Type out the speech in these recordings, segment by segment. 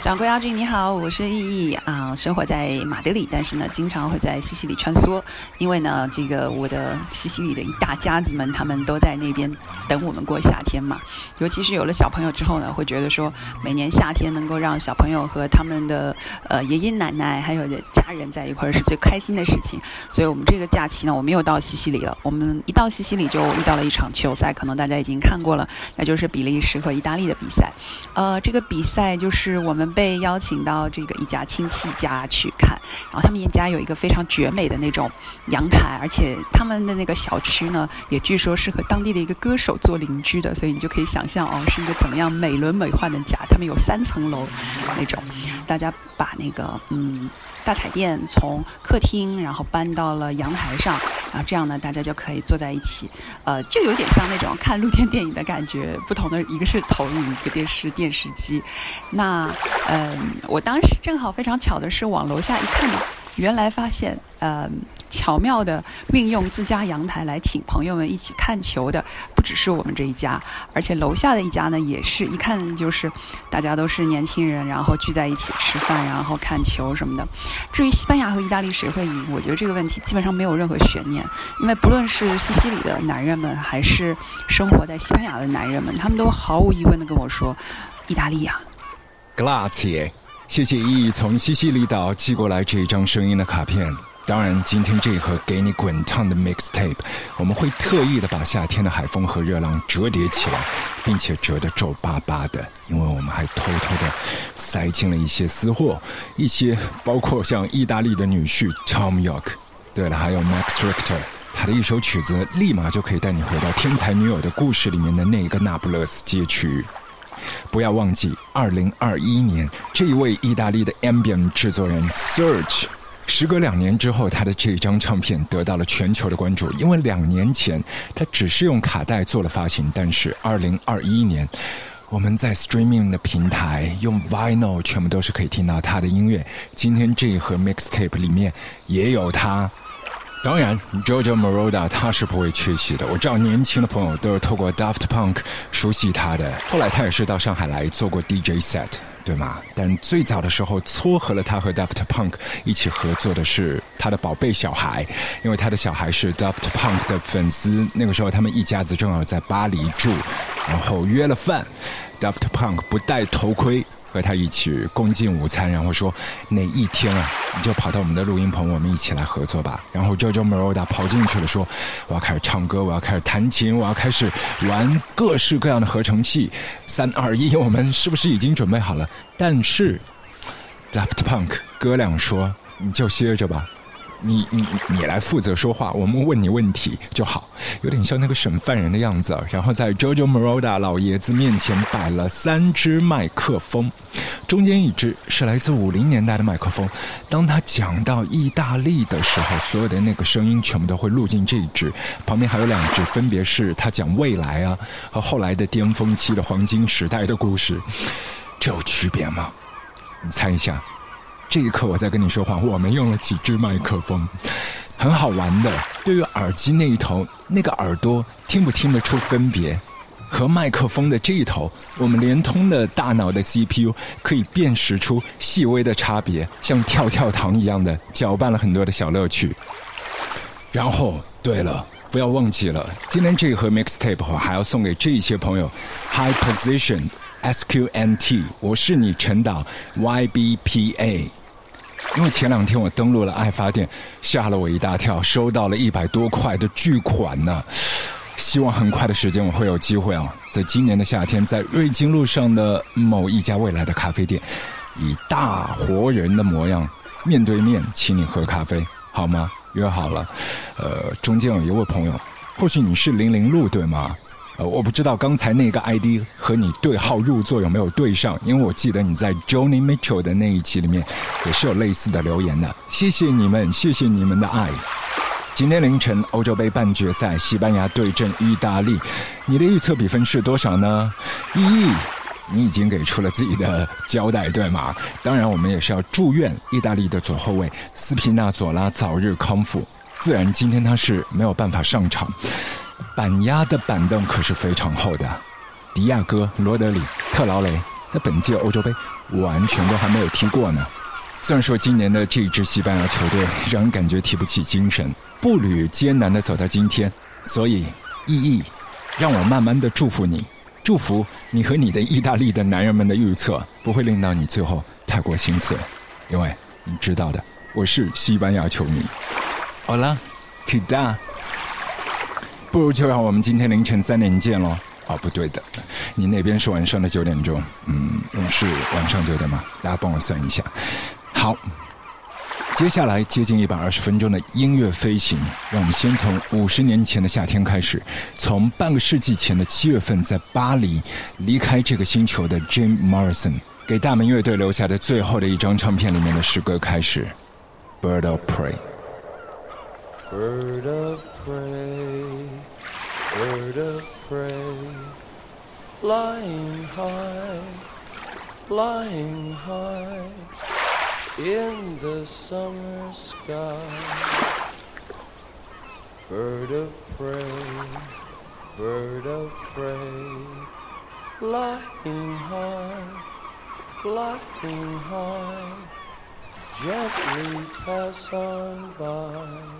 掌柜阿俊你好，我是意义啊，生活在马德里，但是呢，经常会在西西里穿梭，因为呢，这个我的西西里的一大家子们，他们都在那边等我们过夏天嘛。尤其是有了小朋友之后呢，会觉得说，每年夏天能够让小朋友和他们的呃爷爷奶奶还有家人在一块儿是最开心的事情。所以我们这个假期呢，我们又到西西里了。我们一到西西里就遇到了一场球赛，可能大家已经看过了，那就是比利时和意大利的比赛。呃，这个比赛就是我们。被邀请到这个一家亲戚家去看，然后他们一家有一个非常绝美的那种阳台，而且他们的那个小区呢，也据说是和当地的一个歌手做邻居的，所以你就可以想象哦，是一个怎么样美轮美奂的家。他们有三层楼那种，大家把那个嗯大彩电从客厅然后搬到了阳台上，然后这样呢，大家就可以坐在一起，呃，就有点像那种看露天电影的感觉。不同的一个是投影，一个电视电视机，那。嗯，我当时正好非常巧的是往楼下一看，原来发现，嗯，巧妙的运用自家阳台来请朋友们一起看球的，不只是我们这一家，而且楼下的一家呢，也是一看就是大家都是年轻人，然后聚在一起吃饭，然后看球什么的。至于西班牙和意大利谁会赢，我觉得这个问题基本上没有任何悬念，因为不论是西西里的男人们，还是生活在西班牙的男人们，他们都毫无疑问的跟我说，意大利呀。Grazie，谢谢依依从西西里岛寄过来这一张声音的卡片。当然，今天这盒给你滚烫的 mixtape，我们会特意的把夏天的海风和热浪折叠起来，并且折得皱巴巴的，因为我们还偷偷的塞进了一些私货，一些包括像意大利的女婿 Tom York，对了，还有 Max Richter，他的一首曲子立马就可以带你回到《天才女友》的故事里面的那个那不勒斯街区。不要忘记，二零二一年，这一位意大利的 ambient 制作人 Serge，时隔两年之后，他的这张唱片得到了全球的关注。因为两年前他只是用卡带做了发行，但是二零二一年，我们在 streaming 的平台用 vinyl 全部都是可以听到他的音乐。今天这一盒 mixtape 里面也有他。当然，Jojo Moroda 他是不会缺席的。我知道年轻的朋友都是透过 Daft Punk 熟悉他的。后来他也是到上海来做过 DJ set，对吗？但最早的时候撮合了他和 Daft Punk 一起合作的是他的宝贝小孩，因为他的小孩是 Daft Punk 的粉丝。那个时候他们一家子正好在巴黎住，然后约了饭，Daft Punk 不戴头盔。和他一起共进午餐，然后说哪一天啊，你就跑到我们的录音棚，我们一起来合作吧。然后 JoJo Moroda 跑进去了，说我要开始唱歌，我要开始弹琴，我要开始玩各式各样的合成器。三二一，我们是不是已经准备好了？但是 Daft Punk 哥俩说，你就歇着吧。你你你来负责说话，我们问你问题就好，有点像那个审犯人的样子。然后在 JoJo Moroda 老爷子面前摆了三支麦克风，中间一支是来自五零年代的麦克风。当他讲到意大利的时候，所有的那个声音全部都会录进这一支。旁边还有两支，分别是他讲未来啊和后来的巅峰期的黄金时代的故事。这有区别吗？你猜一下。这一刻我在跟你说话，我们用了几支麦克风，很好玩的。对于耳机那一头，那个耳朵听不听得出分别？和麦克风的这一头，我们连通的大脑的 CPU 可以辨识出细微的差别，像跳跳糖一样的搅拌了很多的小乐趣。然后，对了，不要忘记了，今天这一盒 mixtape 我还要送给这一些朋友，High Position SQNT，我是你陈导 YBPA。因为前两天我登录了爱发电，吓了我一大跳，收到了一百多块的巨款呢。希望很快的时间我会有机会啊，在今年的夏天，在瑞金路上的某一家未来的咖啡店，以大活人的模样面对面请你喝咖啡，好吗？约好了。呃，中间有一位朋友，或许你是零零路对吗？呃，我不知道刚才那个 ID 和你对号入座有没有对上，因为我记得你在 Johnny Mitchell 的那一期里面也是有类似的留言的。谢谢你们，谢谢你们的爱。今天凌晨欧洲杯半决赛，西班牙对阵意大利，你的预测比分是多少呢？一亿，你已经给出了自己的交代，对吗？当然，我们也是要祝愿意大利的左后卫斯皮纳佐拉早日康复。自然，今天他是没有办法上场。板鸭的板凳可是非常厚的。迪亚哥、罗德里、特劳雷在本届欧洲杯完全都还没有踢过呢。虽然说今年的这支西班牙球队让人感觉提不起精神，步履艰难的走到今天，所以意义，让我慢慢的祝福你，祝福你和你的意大利的男人们的预测不会令到你最后太过心碎，因为你知道的，我是西班牙球迷。好了，k d a 不如就让我们今天凌晨三点见喽。哦，不对的，你那边是晚上的九点钟，嗯，是晚上九点吗？大家帮我算一下。好，接下来接近一百二十分钟的音乐飞行，让我们先从五十年前的夏天开始，从半个世纪前的七月份在巴黎离开这个星球的 Jim Morrison 给大门乐队留下的最后的一张唱片里面的诗歌开始，《Bird of Prey》。Bird of prey, bird of prey, flying high, flying high. in the summer sky. Bird of prey, bird of prey, flying high, flying high, gently pass on by.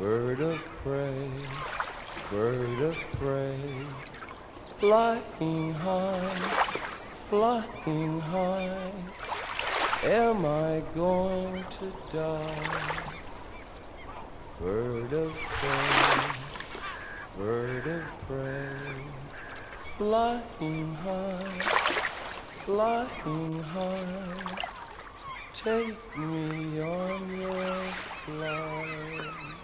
Bird of prey, bird of prey, flying high, flying high. Am I going to die? Bird of prey, bird of prey, flying high, flying high. Take me on your flight.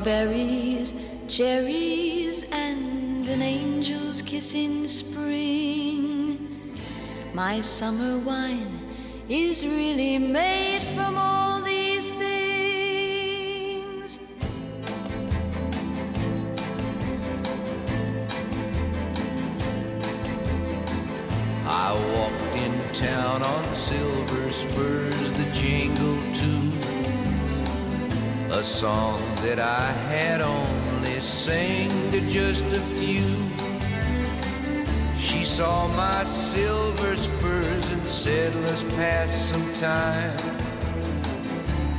strawberries, cherries, and an angel's kiss in spring. My summer wine is really made. silver spurs and said, Let's pass some time.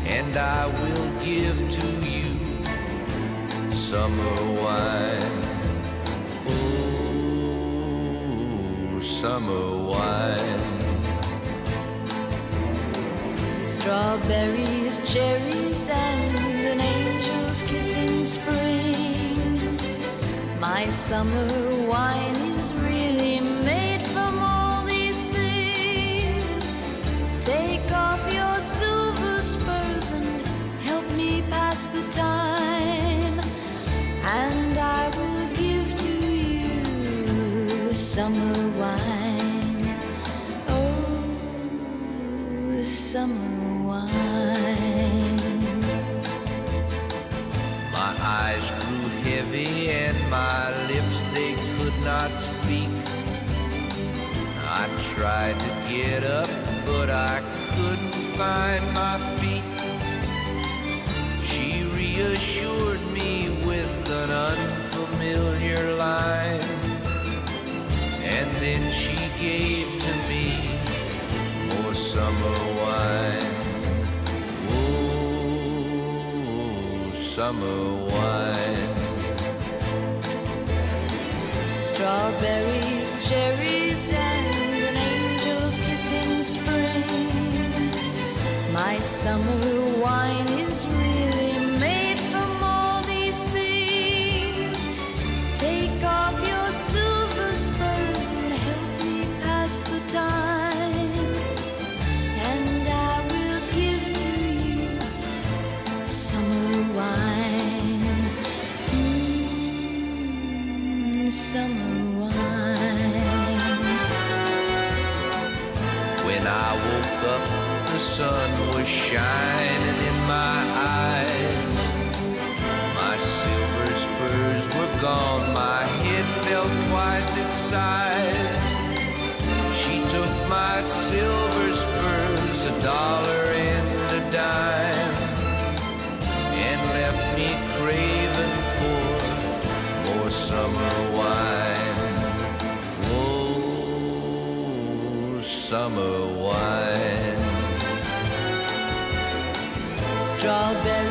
And I will give to you summer wine. Oh, summer wine. Strawberries, cherries, and an angel's kiss in spring. My summer wine tried to get up, but I couldn't find my feet. She reassured me with an unfamiliar line, and then she gave to me more summer wine. Oh, summer wine. Strawberries, cherries summer wine. Strawberry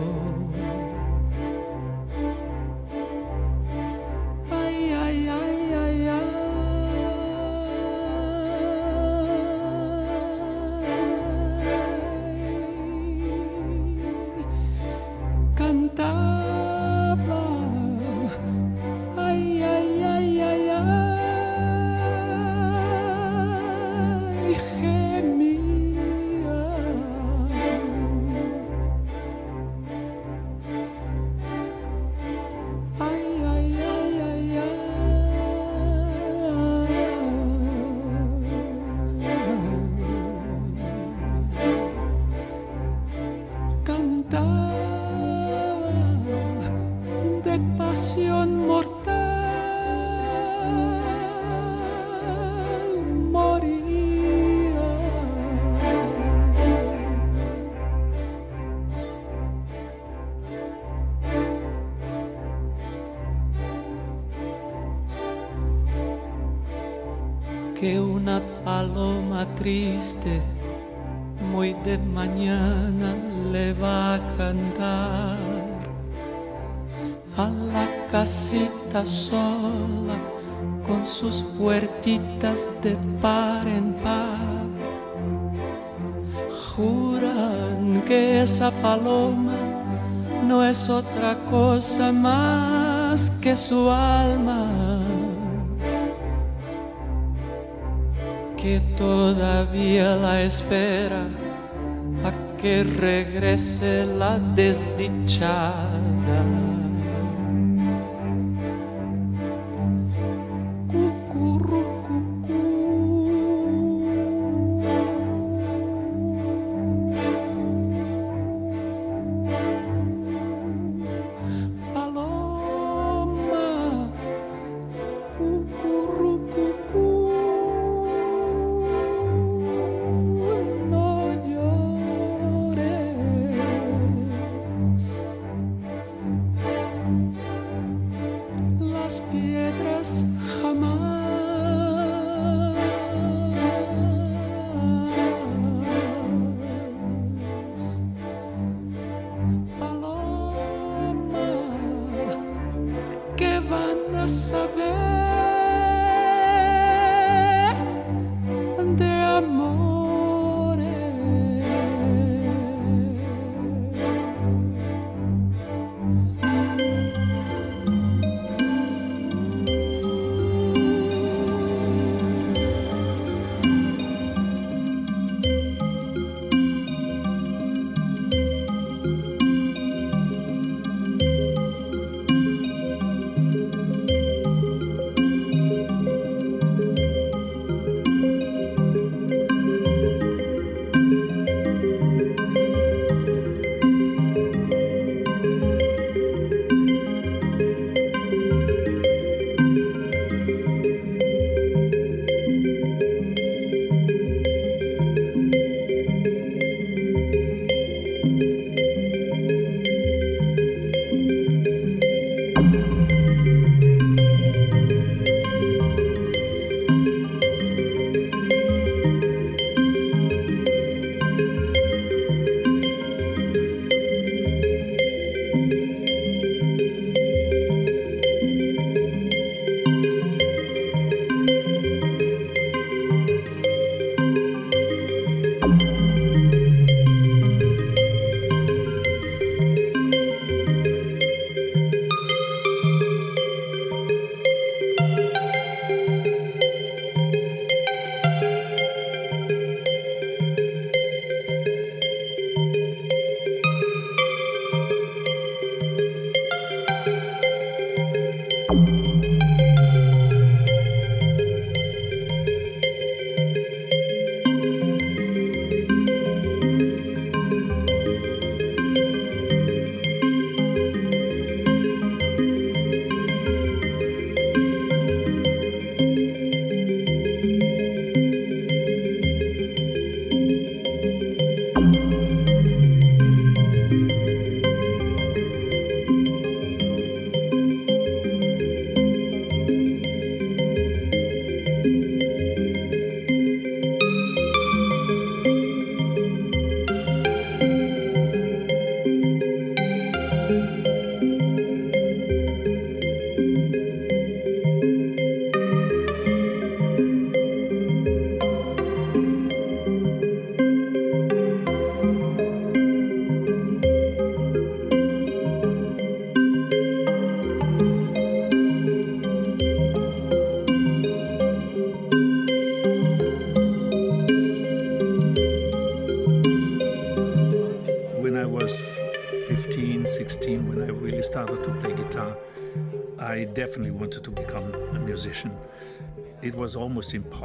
Desdichada.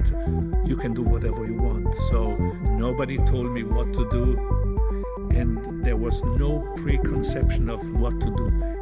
Correct, you can do whatever you want. So nobody told me what to do, and there was no preconception of what to do.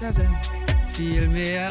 weg, viel mehr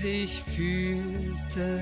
sich fühlte.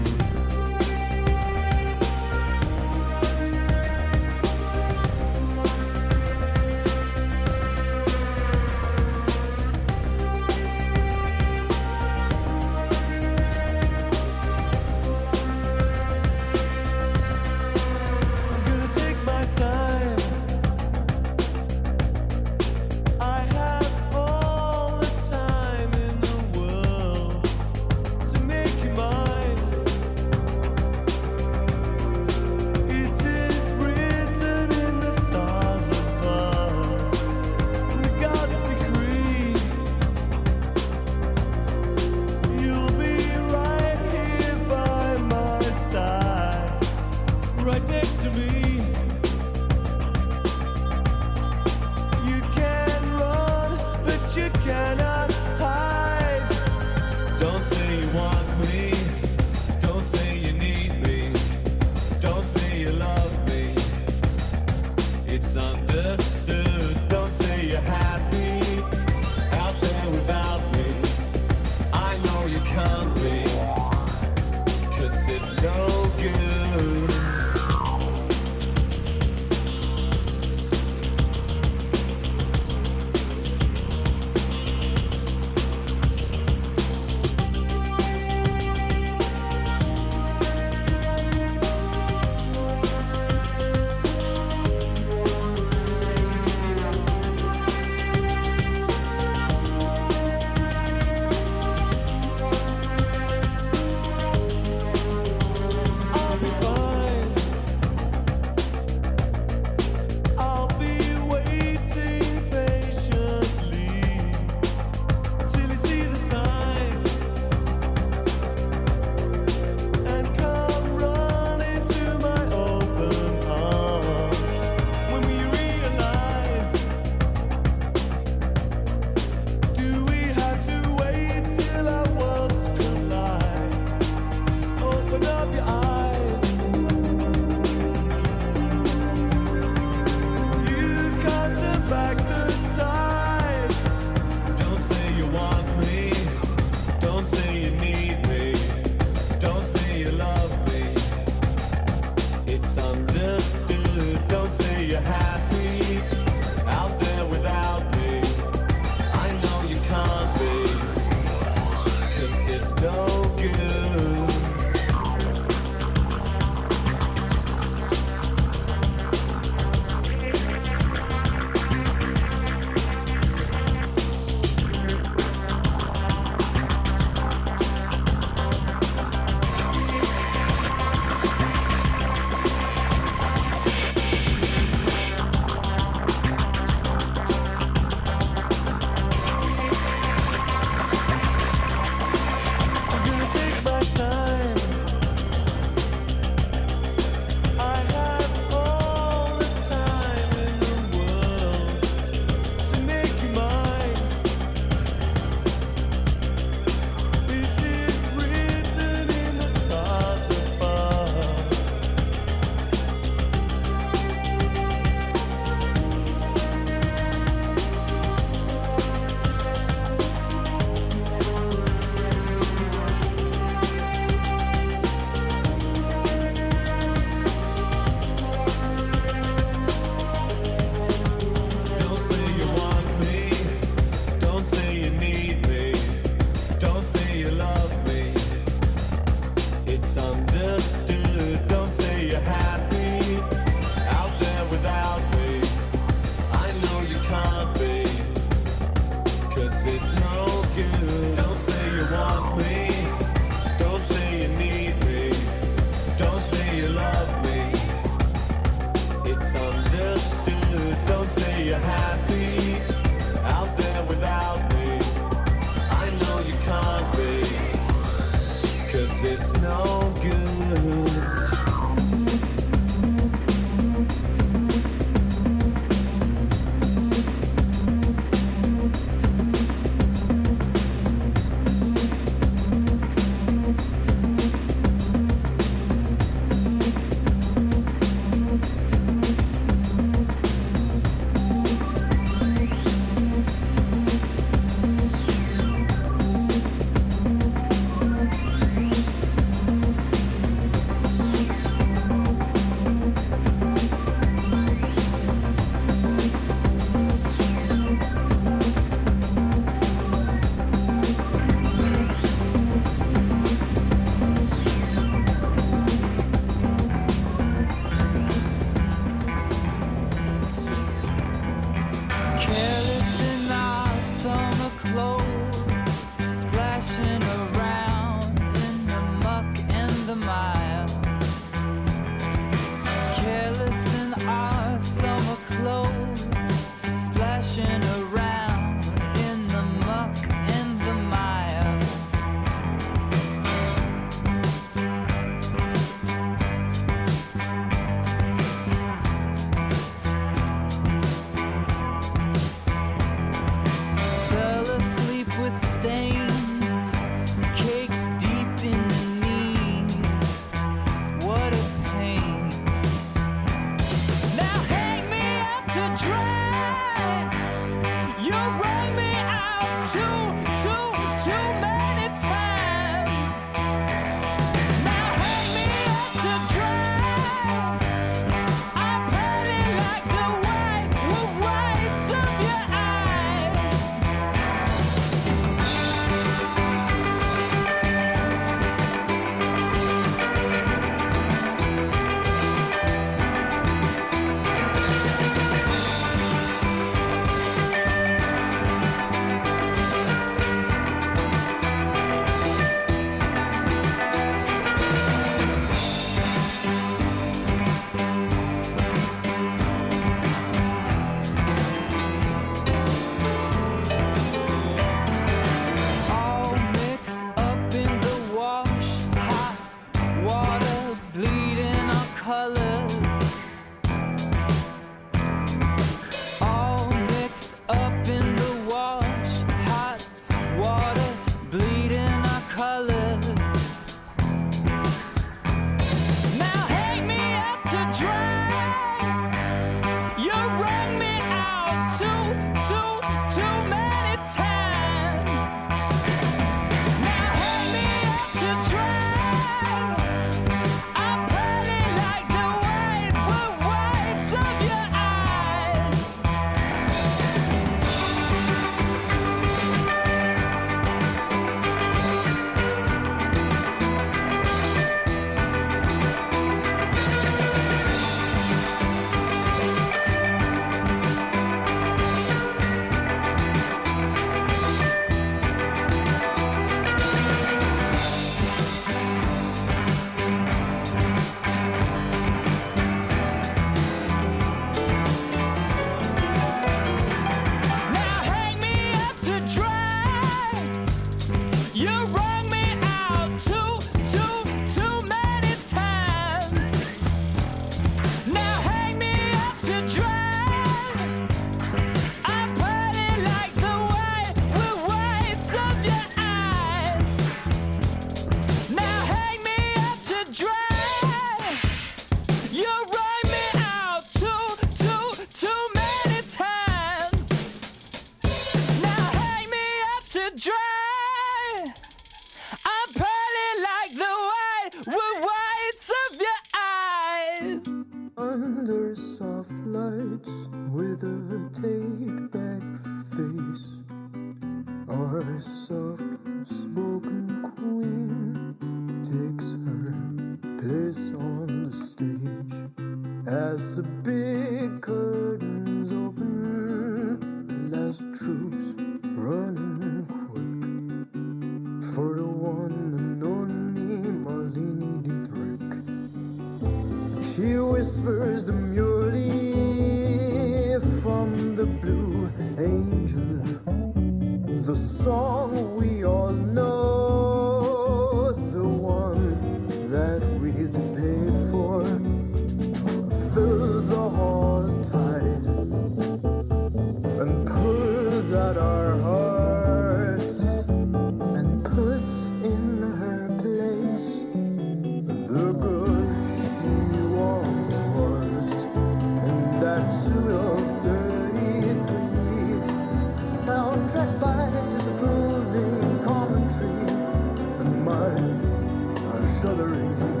caring.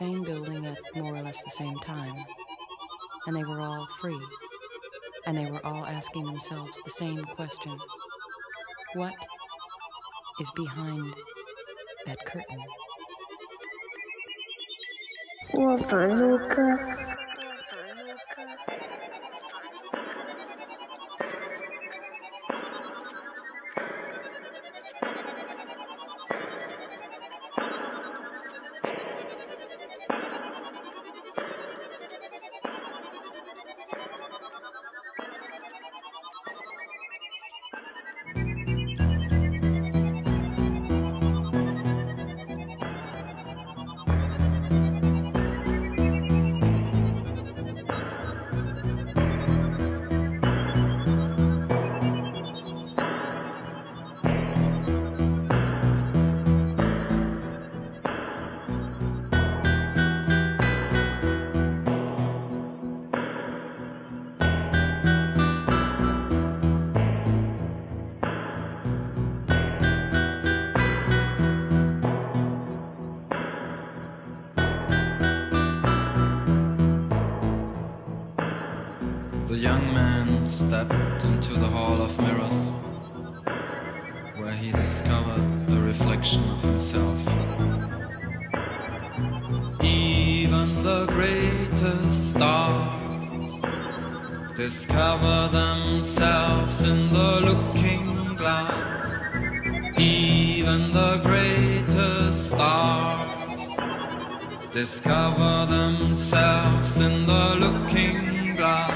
same building at more or less the same time. And they were all free. And they were all asking themselves the same question What is behind that curtain? discover themselves in the looking glass. Even the greatest stars discover themselves in the looking glass.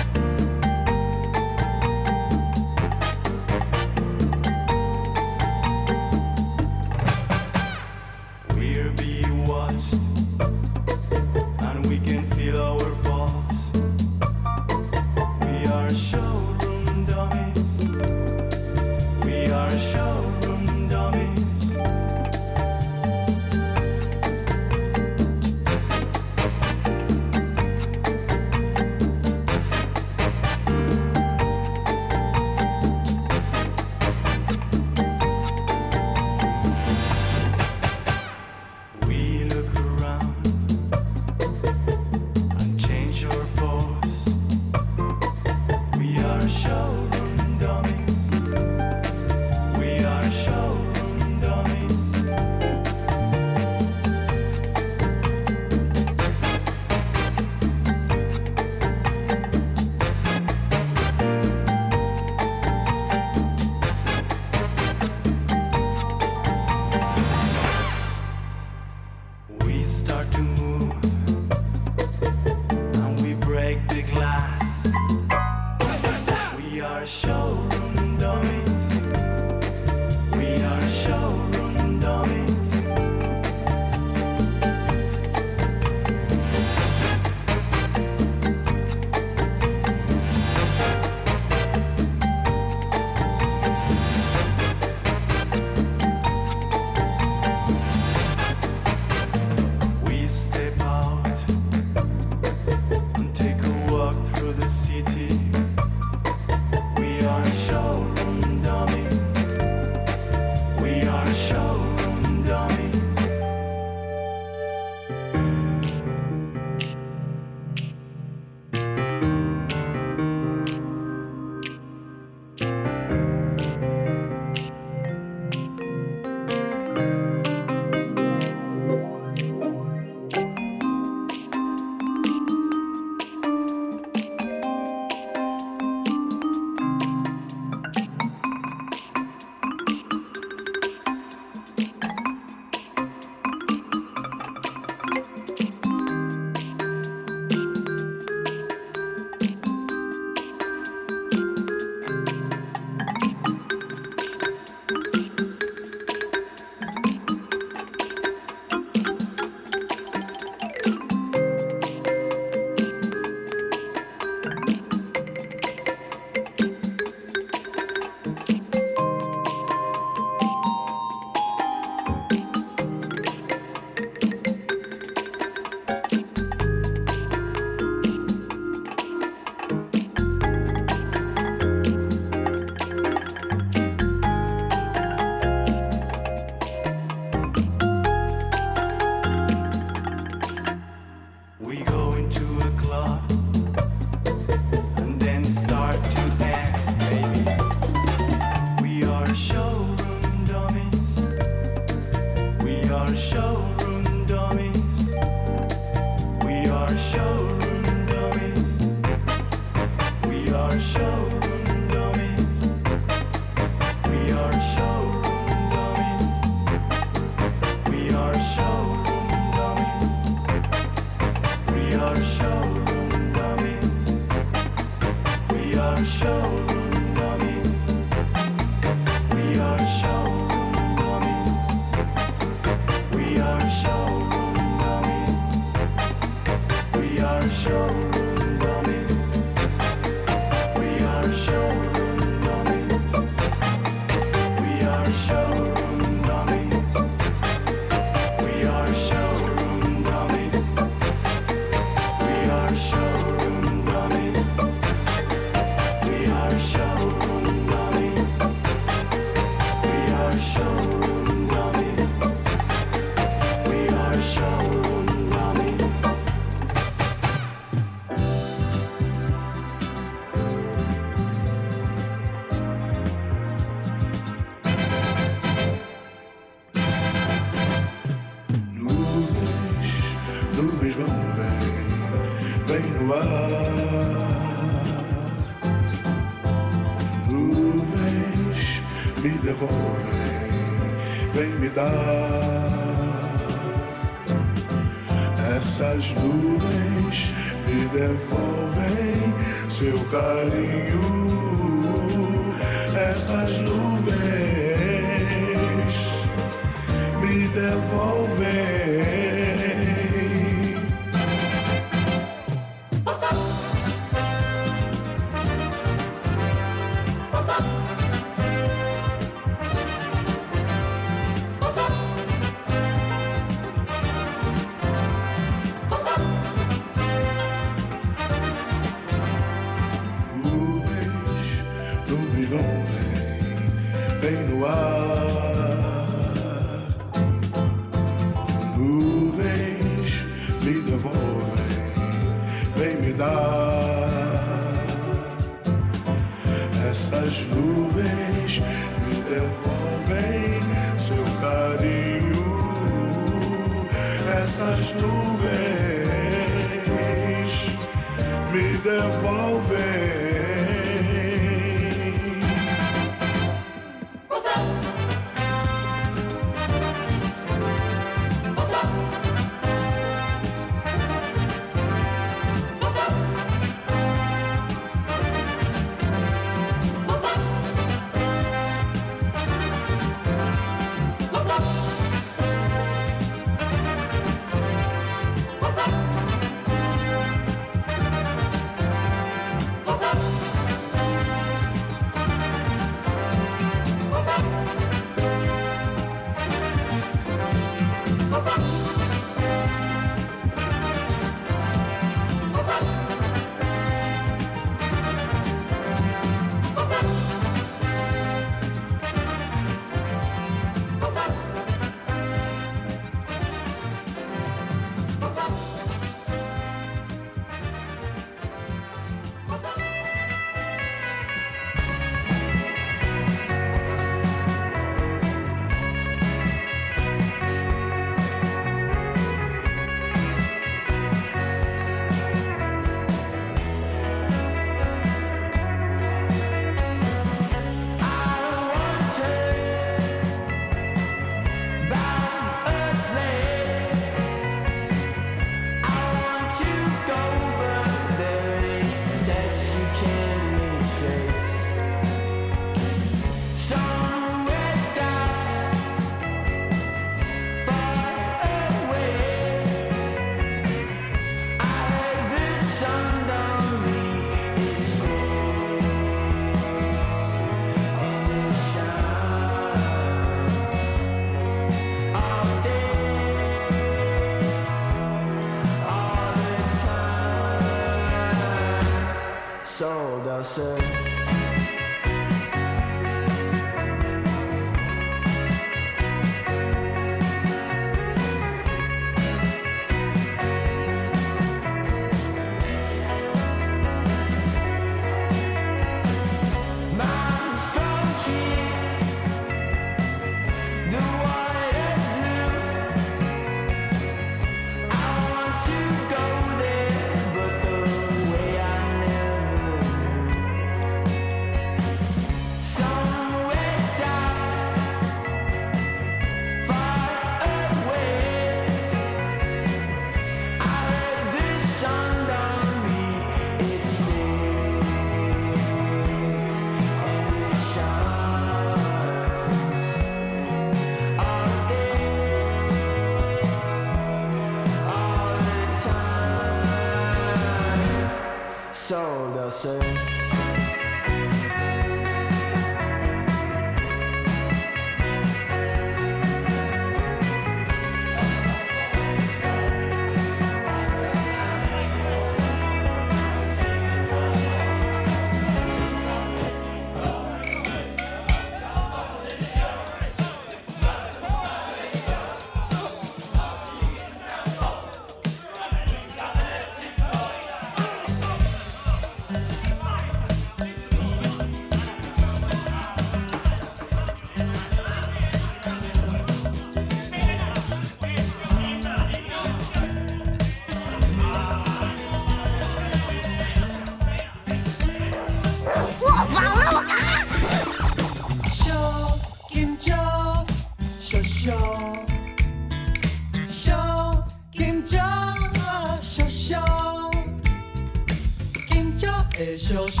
show.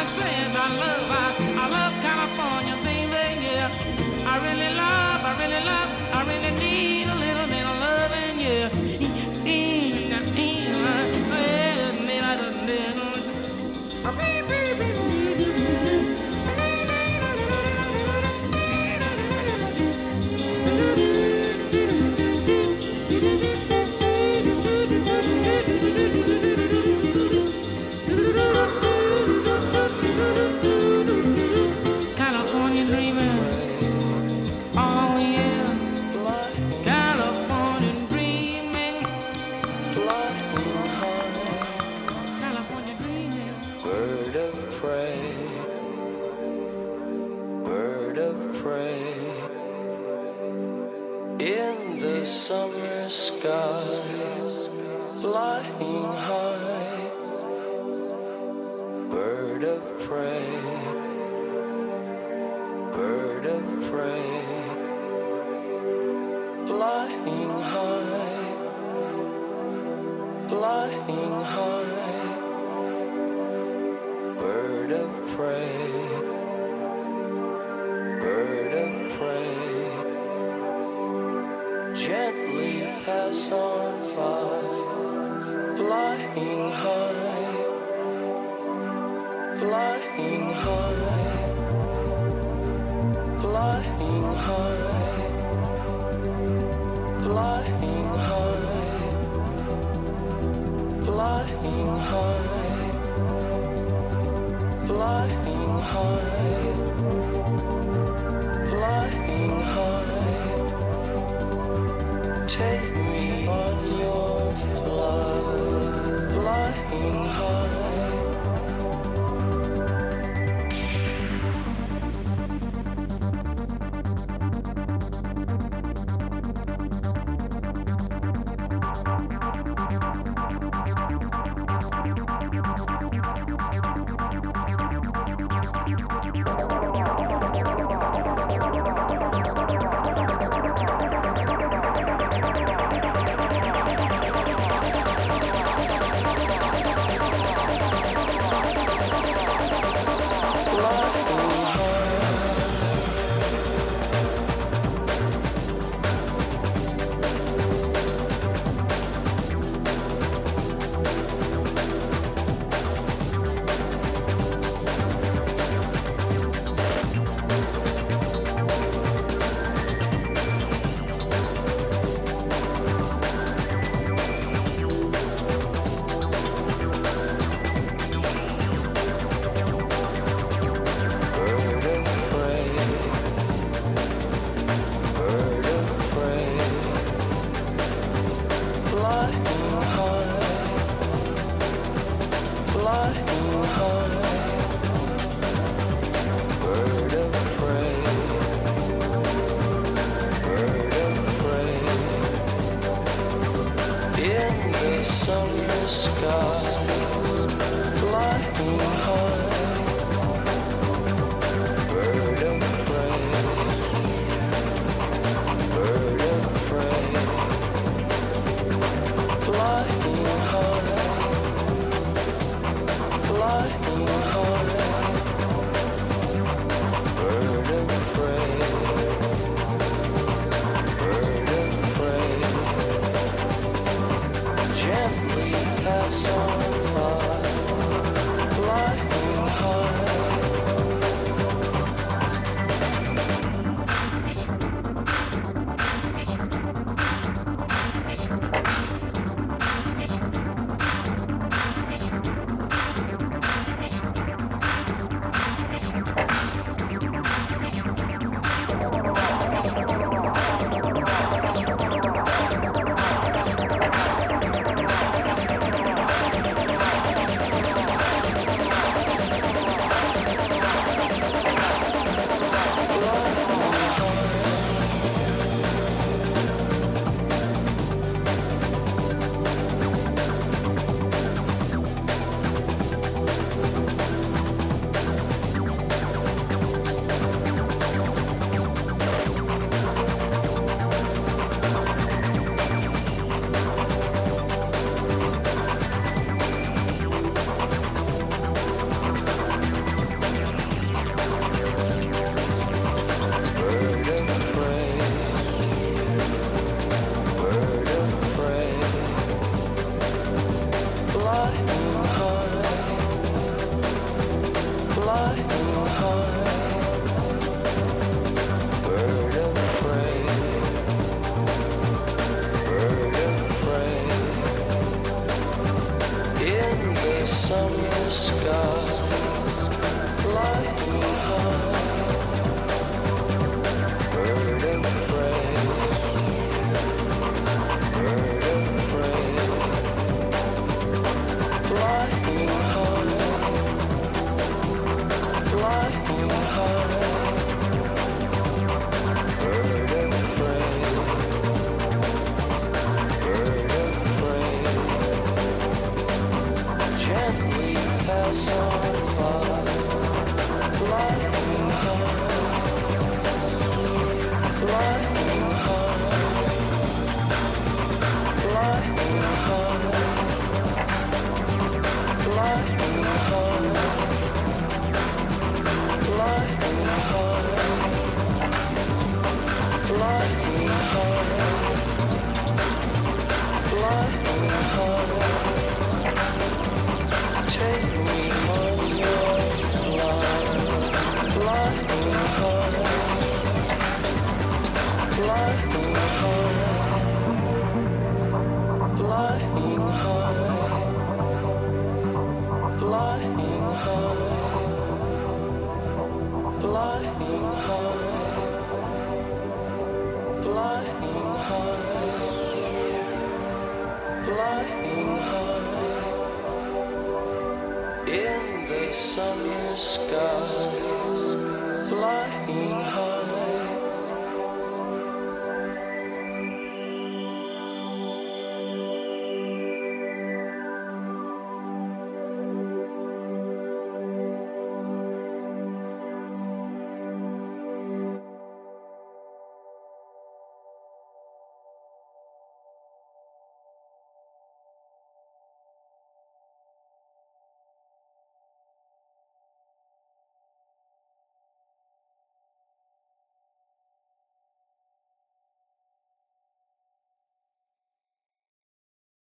All I wanna say is I love, I, I love California, baby, yeah. I really love, I really love, Bird of prey, bird of prey, flying high, flying high. Bird of prey, bird of prey, gently pass on